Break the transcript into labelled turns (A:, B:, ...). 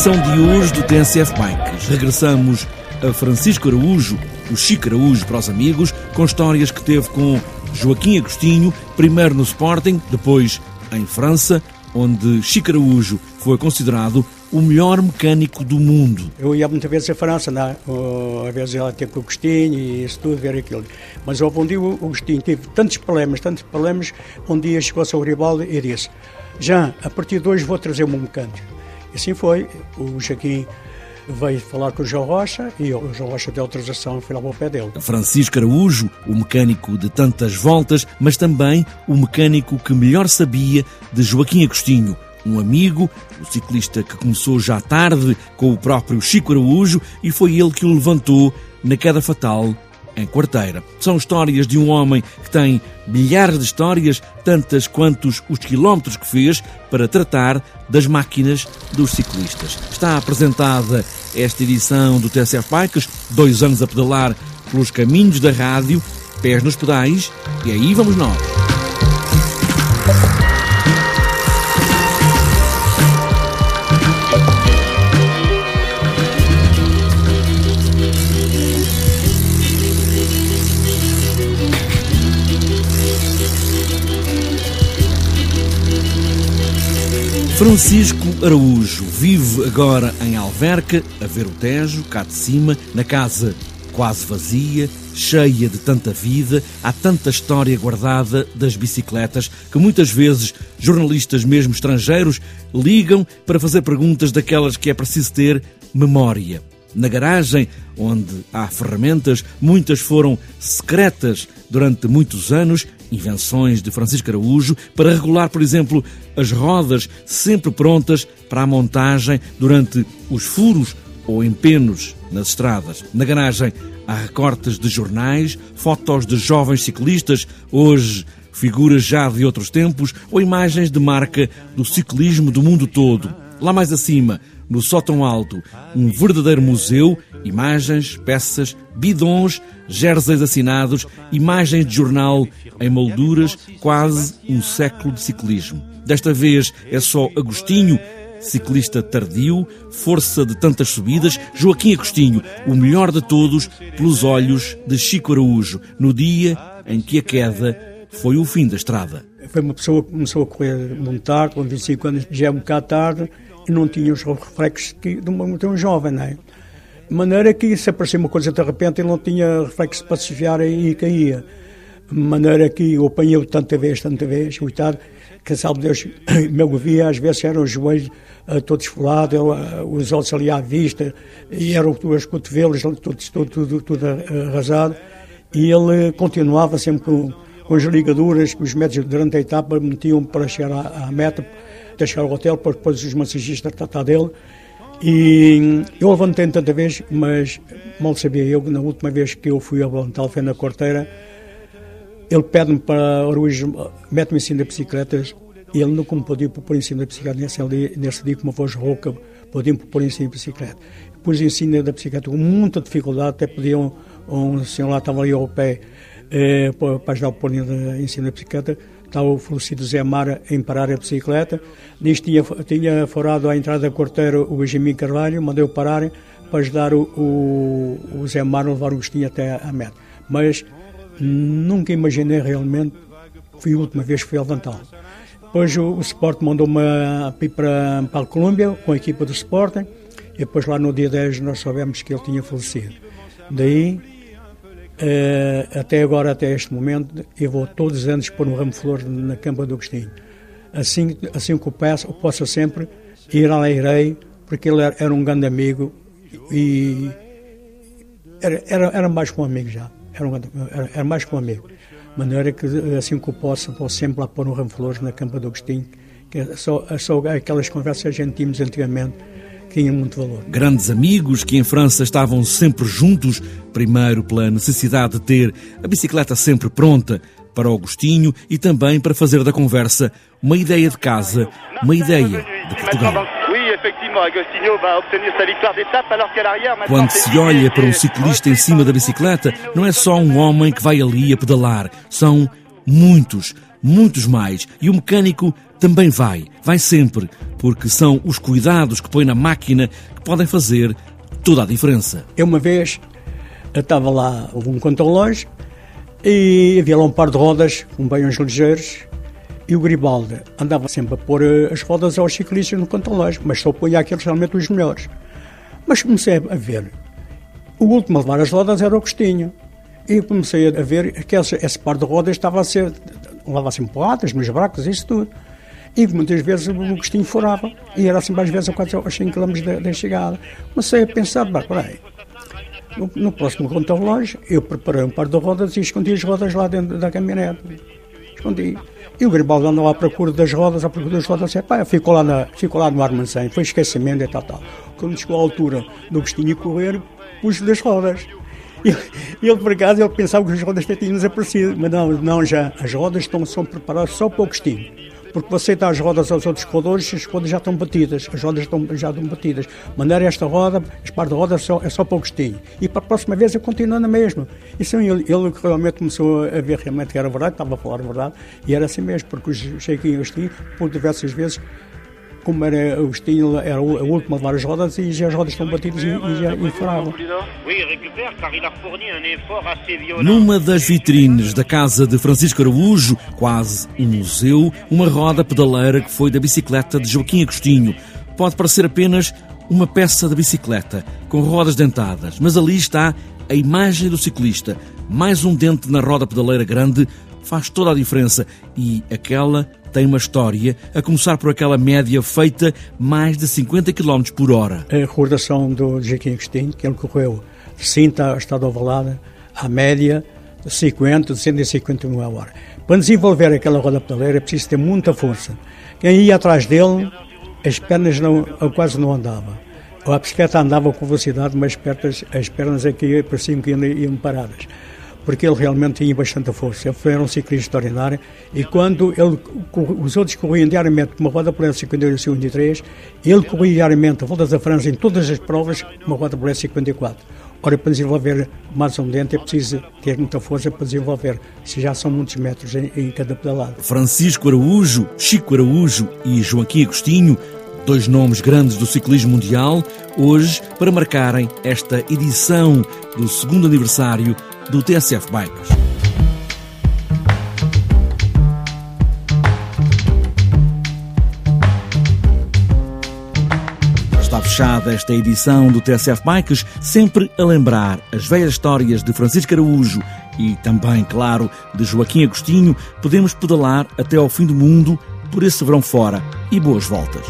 A: edição de hoje do TNCF Bikes. Regressamos a Francisco Araújo, o Chico Araújo para os amigos, com histórias que teve com Joaquim Agostinho, primeiro no Sporting, depois em França, onde Chico Araújo foi considerado o melhor mecânico do mundo.
B: Eu ia muitas vezes à França, né? às vezes ela ter com o Agostinho e isso tudo, ver aquilo. Mas houve um dia o Agostinho teve tantos problemas, tantos problemas, um dia chegou-se ao rival e disse: Já, a partir de hoje vou trazer um mecânico. Assim foi. O Joaquim veio falar com o João Rocha e o João Rocha deu autorização e foi lá ao pé dele.
A: Francisco Araújo, o mecânico de tantas voltas, mas também o mecânico que melhor sabia de Joaquim Agostinho, um amigo, o ciclista que começou já tarde com o próprio Chico Araújo e foi ele que o levantou na queda fatal em quarteira. São histórias de um homem que tem milhares de histórias, tantas quantos os quilómetros que fez para tratar das máquinas dos ciclistas. Está apresentada esta edição do TSF Bikes, dois anos a pedalar pelos caminhos da rádio, pés nos pedais, e aí vamos nós. Francisco Araújo vive agora em Alverca, a ver o Tejo, cá de cima, na casa quase vazia, cheia de tanta vida, há tanta história guardada das bicicletas que muitas vezes jornalistas, mesmo estrangeiros, ligam para fazer perguntas daquelas que é preciso ter memória. Na garagem, onde há ferramentas, muitas foram secretas durante muitos anos, invenções de Francisco Araújo, para regular, por exemplo, as rodas sempre prontas para a montagem durante os furos ou empenos nas estradas. Na garagem há recortes de jornais, fotos de jovens ciclistas, hoje figuras já de outros tempos, ou imagens de marca do ciclismo do mundo todo. Lá mais acima, no sótão alto, um verdadeiro museu, imagens, peças, bidons, jerseys assinados, imagens de jornal em molduras, quase um século de ciclismo. Desta vez é só Agostinho, ciclista tardio, força de tantas subidas, Joaquim Agostinho, o melhor de todos, pelos olhos de Chico Araújo, no dia em que a queda foi o fim da estrada.
B: Foi uma pessoa que começou a correr tarde, com 25 anos, já é um bocado tarde, não tinha os reflexos de, um, de um jovem, não é? De maneira que se aparecia uma coisa de repente ele não tinha reflexos para se desviar e caía. De maneira que eu apanhei-o tanta vez, tanta vez, coitado, que sabe Deus, me via, às vezes eram os joelhos uh, todos furados, uh, os olhos ali à vista, e eram os cotovelos todos, tudo, tudo, tudo arrasado, e ele continuava sempre com, com as ligaduras que os médicos durante a etapa metiam para chegar à, à meta, até chegar ao hotel, para depois os massagistas tratar dele. E eu levantei tanta vez, mas mal sabia eu que na última vez que eu fui a levantar foi na corteira, ele pede-me para Araújo, mete-me em cima da bicicleta e ele nunca me podia pôr em cima da bicicleta nesse dia, nesse dia com uma voz rouca, podia-me pôr em cima da bicicleta. Pus em cima da bicicleta com muita dificuldade, até pediam, um senhor lá estava ali ao pé eh, para ajudar a pôr em cima da bicicleta, estava o falecido Zé Mara em parar a bicicleta. Nisto tinha, tinha forado à entrada da quarteira o Benjamin Carvalho, mandei-o parar para ajudar o, o, o Zé Mara a levar o Agostinho até a meta. Mas nunca imaginei realmente, foi a última vez que fui a levantá-lo. Depois o, o Sport mandou-me para, para a Colômbia com a equipa do Sporting e depois lá no dia 10 nós soubemos que ele tinha falecido. Daí até agora, até este momento, eu vou todos os anos pôr um ramo de flores na Campa do Agostinho. Assim, assim que eu, peço, eu possa sempre ir lá irei, porque ele era, um grande amigo e era, era, era mais que um amigo já. Era, um, era, era mais que um amigo. De maneira que, assim que eu posso, vou sempre lá pôr um ramo de flores na Campa do Agostinho, que é só, é só aquelas conversas que a gente tínhamos antigamente tinha muito valor.
A: Grandes amigos que em França estavam sempre juntos, primeiro pela necessidade de ter a bicicleta sempre pronta para Augustinho e também para fazer da conversa uma ideia de casa, uma ideia de Portugal. Quando se olha para um ciclista em cima da bicicleta, não é só um homem que vai ali a pedalar, são muitos muitos mais. E o mecânico também vai, vai sempre, porque são os cuidados que põe na máquina que podem fazer toda a diferença.
B: Eu uma vez eu estava lá um contrológio e havia lá um par de rodas com banhos ligeiros e o Gribaldi andava sempre a pôr eh, as rodas aos ciclistas no contrológio, mas só punha aqueles realmente os melhores. Mas comecei a ver, o último a levar as rodas era o Agostinho. E comecei a ver que esse, esse par de rodas estava a ser, levava assim porradas nos bracos, isso tudo. E muitas vezes o Agostinho furava, e era assim várias vezes a 4 ou 5 km da, da chegada. Comecei a pensar, bem, peraí, no, no próximo conta-relógio, eu preparei um par de rodas e escondi as rodas lá dentro da caminhonete. Escondi. E o Garibaldi andou à procura das rodas, à procura das rodas, e, pá, ficou lá, na, ficou lá no armazém, foi esquecimento e tal, tal. Quando chegou à altura do Agostinho correr, pus das rodas. E ele, por acaso, ele pensava que as rodas tinham desaparecido, mas não, não já. As rodas estão, são preparadas só para o Agostinho porque você dá as rodas aos outros corredores as rodas já estão batidas, as rodas estão, já estão batidas. Mandar esta roda, as par de rodas só, é só para o Agostinho. E para a próxima vez eu continuo na mesma. E sim, ele, ele realmente começou a ver realmente que era verdade, estava a falar a verdade, e era assim mesmo, porque os Chequinho e Agostinho, por diversas vezes, como era o estilo, era a última de várias rodas e já as rodas estão batidas e, e já e furavam.
A: Numa das vitrines da casa de Francisco Araújo, quase um museu, uma roda pedaleira que foi da bicicleta de Joaquim Agostinho. Pode parecer apenas uma peça de bicicleta, com rodas dentadas, mas ali está a imagem do ciclista. Mais um dente na roda pedaleira grande faz toda a diferença e aquela tem uma história, a começar por aquela média feita mais de 50 km por hora.
B: A recordação do Joaquim Agostinho, que ele correu de Cinta ao Estado Ovalada, à média de 50, de 151 a hora. Para desenvolver aquela roda pedaleira é preciso ter muita força. Quem ia atrás dele, as pernas não, quase não andavam. A bicicleta andava com velocidade, mas as pernas, as pernas aqui pareciam que iam paradas porque ele realmente tinha bastante força. Ele foi um ciclista extraordinário e quando ele, os outros corriam diariamente uma roda por 52 e 53, ele corria diariamente a volta da França em todas as provas uma roda por 54. Ora, para desenvolver mais um dente é preciso ter muita força para desenvolver, se já são muitos metros em, em cada pedalada.
A: Francisco Araújo, Chico Araújo e Joaquim Agostinho dois nomes grandes do ciclismo mundial, hoje para marcarem esta edição do segundo aniversário do TSF Bikes. Está fechada esta edição do TSF Bikes, sempre a lembrar as velhas histórias de Francisco Araújo e também, claro, de Joaquim Agostinho. Podemos pedalar até ao fim do mundo por esse verão fora e boas voltas.